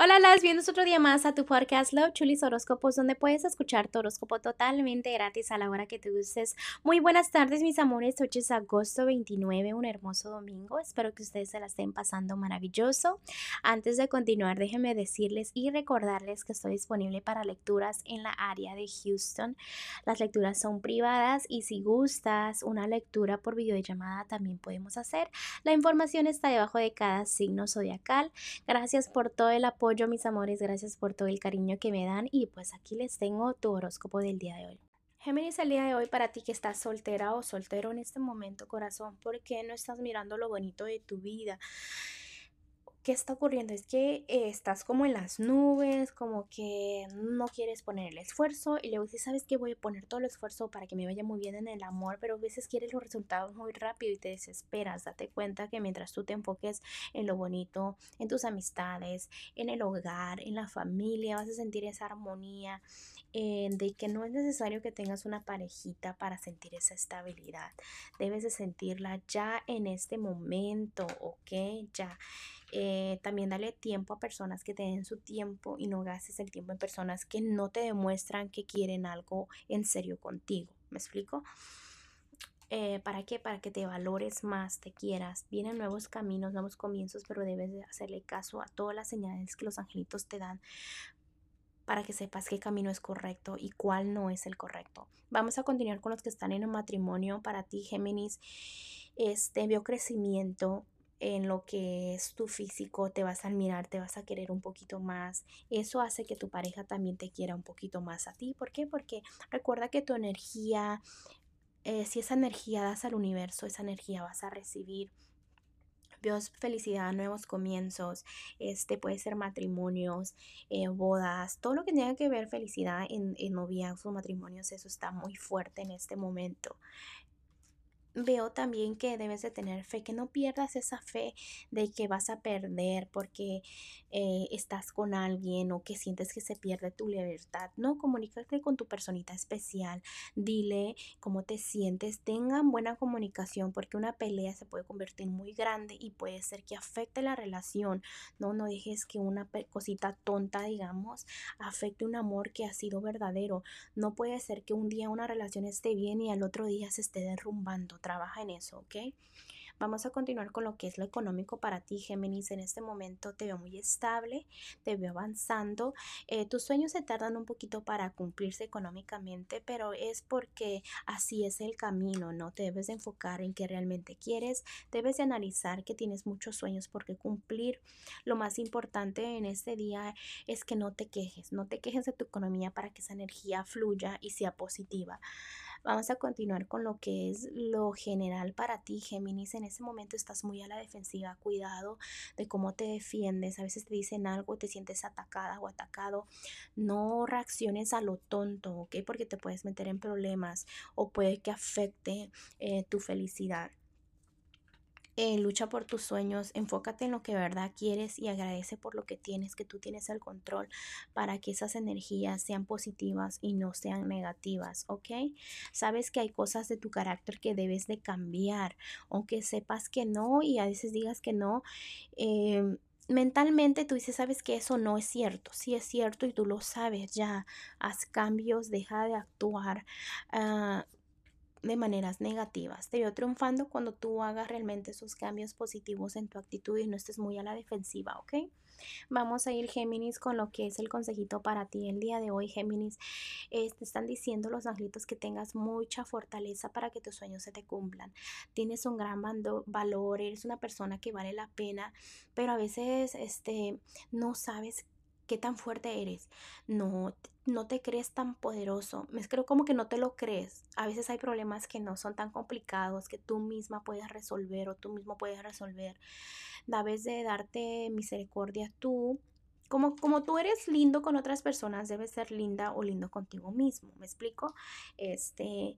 Hola, las bienvenidos otro día más a tu podcast Love Chulis Horóscopos, donde puedes escuchar tu horóscopo totalmente gratis a la hora que te gustes. Muy buenas tardes, mis amores. Hoy es agosto 29, un hermoso domingo. Espero que ustedes se la estén pasando maravilloso. Antes de continuar, déjenme decirles y recordarles que estoy disponible para lecturas en la área de Houston. Las lecturas son privadas y si gustas una lectura por videollamada también podemos hacer. La información está debajo de cada signo zodiacal. Gracias por todo el apoyo mis amores, gracias por todo el cariño que me dan y pues aquí les tengo tu horóscopo del día de hoy. Géminis, el día de hoy para ti que estás soltera o soltero en este momento, corazón, ¿por qué no estás mirando lo bonito de tu vida? ¿Qué está ocurriendo? Es que eh, estás como en las nubes, como que no quieres poner el esfuerzo y luego dices, ¿sabes qué? Voy a poner todo el esfuerzo para que me vaya muy bien en el amor, pero a veces quieres los resultados muy rápido y te desesperas. Date cuenta que mientras tú te enfoques en lo bonito, en tus amistades, en el hogar, en la familia, vas a sentir esa armonía eh, de que no es necesario que tengas una parejita para sentir esa estabilidad. Debes de sentirla ya en este momento, ¿ok? Ya. Eh, también dale tiempo a personas que te den su tiempo y no gastes el tiempo en personas que no te demuestran que quieren algo en serio contigo. ¿Me explico? Eh, ¿Para qué? Para que te valores más, te quieras. Vienen nuevos caminos, nuevos comienzos, pero debes de hacerle caso a todas las señales que los angelitos te dan para que sepas qué camino es correcto y cuál no es el correcto. Vamos a continuar con los que están en un matrimonio. Para ti, Géminis, este vio crecimiento, en lo que es tu físico, te vas a admirar, te vas a querer un poquito más. Eso hace que tu pareja también te quiera un poquito más a ti. ¿Por qué? Porque recuerda que tu energía, eh, si esa energía das al universo, esa energía vas a recibir. Dios, felicidad, nuevos comienzos, este puede ser matrimonios, eh, bodas, todo lo que tenga que ver felicidad en, en noviazgos, matrimonios, eso está muy fuerte en este momento veo también que debes de tener fe, que no pierdas esa fe de que vas a perder porque eh, estás con alguien o que sientes que se pierde tu libertad. No, comunícate con tu personita especial, dile cómo te sientes, tengan buena comunicación porque una pelea se puede convertir muy grande y puede ser que afecte la relación. No, no dejes que una cosita tonta, digamos, afecte un amor que ha sido verdadero. No puede ser que un día una relación esté bien y al otro día se esté derrumbando trabaja en eso, ¿ok? Vamos a continuar con lo que es lo económico para ti, Géminis. En este momento te veo muy estable, te veo avanzando. Eh, tus sueños se tardan un poquito para cumplirse económicamente, pero es porque así es el camino, ¿no? Te debes de enfocar en qué realmente quieres, debes de analizar que tienes muchos sueños por qué cumplir. Lo más importante en este día es que no te quejes, no te quejes de tu economía para que esa energía fluya y sea positiva. Vamos a continuar con lo que es lo general para ti, Géminis. En ese momento estás muy a la defensiva. Cuidado de cómo te defiendes. A veces te dicen algo, te sientes atacada o atacado. No reacciones a lo tonto, ¿ok? Porque te puedes meter en problemas o puede que afecte eh, tu felicidad. Eh, lucha por tus sueños, enfócate en lo que verdad quieres y agradece por lo que tienes, que tú tienes el control para que esas energías sean positivas y no sean negativas, ¿ok? Sabes que hay cosas de tu carácter que debes de cambiar, aunque sepas que no y a veces digas que no. Em, mentalmente tú dices, sabes que eso no es cierto, sí es cierto y tú lo sabes, ya haz cambios, deja de actuar. Uh, de maneras negativas. Te veo triunfando cuando tú hagas realmente esos cambios positivos en tu actitud y no estés muy a la defensiva, ¿ok? Vamos a ir, Géminis, con lo que es el consejito para ti el día de hoy, Géminis. te están diciendo los angelitos que tengas mucha fortaleza para que tus sueños se te cumplan. Tienes un gran valor, eres una persona que vale la pena, pero a veces este, no sabes qué tan fuerte eres. No, no te crees tan poderoso. Me creo como que no te lo crees. A veces hay problemas que no son tan complicados que tú misma puedes resolver o tú mismo puedes resolver. Debes de darte misericordia tú. Como, como tú eres lindo con otras personas, debes ser linda o lindo contigo mismo. ¿Me explico? Este,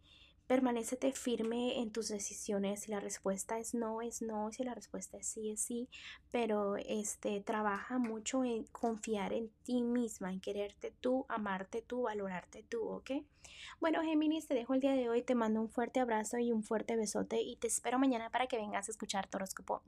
Permanecete firme en tus decisiones. Si la respuesta es no, es no. Si la respuesta es sí, es sí. Pero este, trabaja mucho en confiar en ti misma, en quererte tú, amarte tú, valorarte tú, ¿ok? Bueno, Géminis, te dejo el día de hoy. Te mando un fuerte abrazo y un fuerte besote. Y te espero mañana para que vengas a escuchar tu horóscopo.